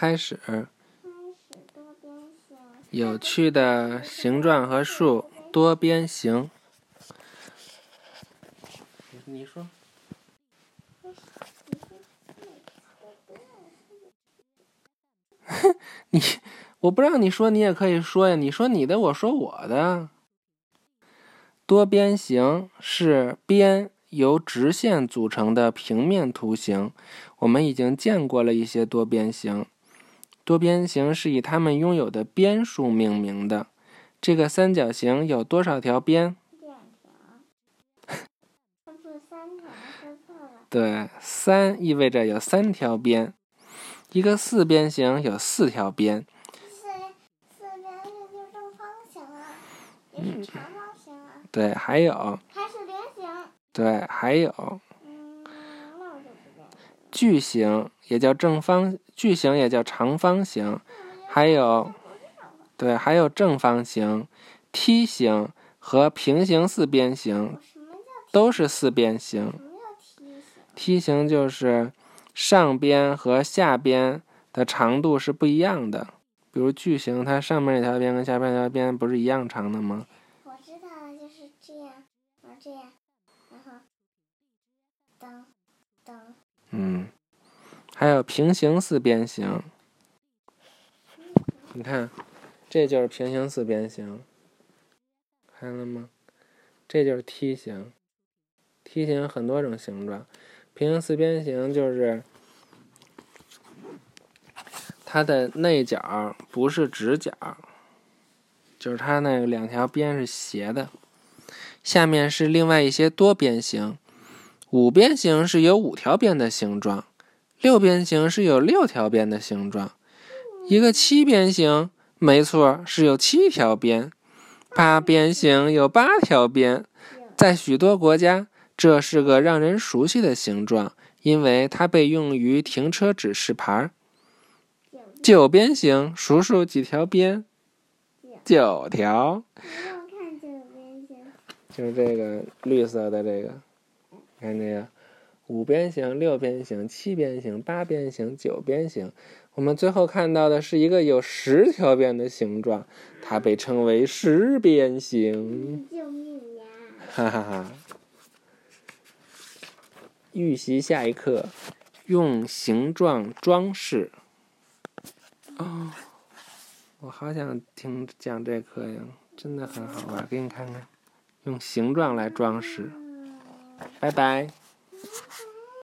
开始。有趣的形状和数，多边形。你说。你，我不让你说，你也可以说呀。你说你的，我说我的。多边形是边由直线组成的平面图形。我们已经见过了一些多边形。多边形是以它们拥有的边数命名的。这个三角形有多少条边？两条。它不是三条，说错了。对，三意味着有三条边。一个四边形有四条边。四四边形就正方形啊，也是长方形啊。对，还有。还是菱形。对，还有。嗯。矩形也叫正方，矩形也叫长方形，还有，对，还有正方形、梯形和平行四边形，都是四边形。梯形？梯形就是上边和下边的长度是不一样的。比如矩形，它上面那条边跟下边那条边不是一样长的吗？我知道了，就是这样，然后这样，然后等等。嗯，还有平行四边形。你看，这就是平行四边形，看了吗？这就是梯形，梯形很多种形状，平行四边形就是它的内角不是直角，就是它那两条边是斜的。下面是另外一些多边形，五边形是有五条边的形状，六边形是有六条边的形状。一个七边形，没错，是有七条边；八边形有八条边。在许多国家，这是个让人熟悉的形状，因为它被用于停车指示牌。九边形，数数几条边？九条。看九边形。就是这个绿色的这个，看这个，五边形、六边形、七边形、八边形、九边形。我们最后看到的是一个有十条边的形状，它被称为十边形。救命呀！哈哈哈！预习下一课，用形状装饰。哦，我好想听讲这课呀，真的很好玩，给你看看，用形状来装饰。拜拜。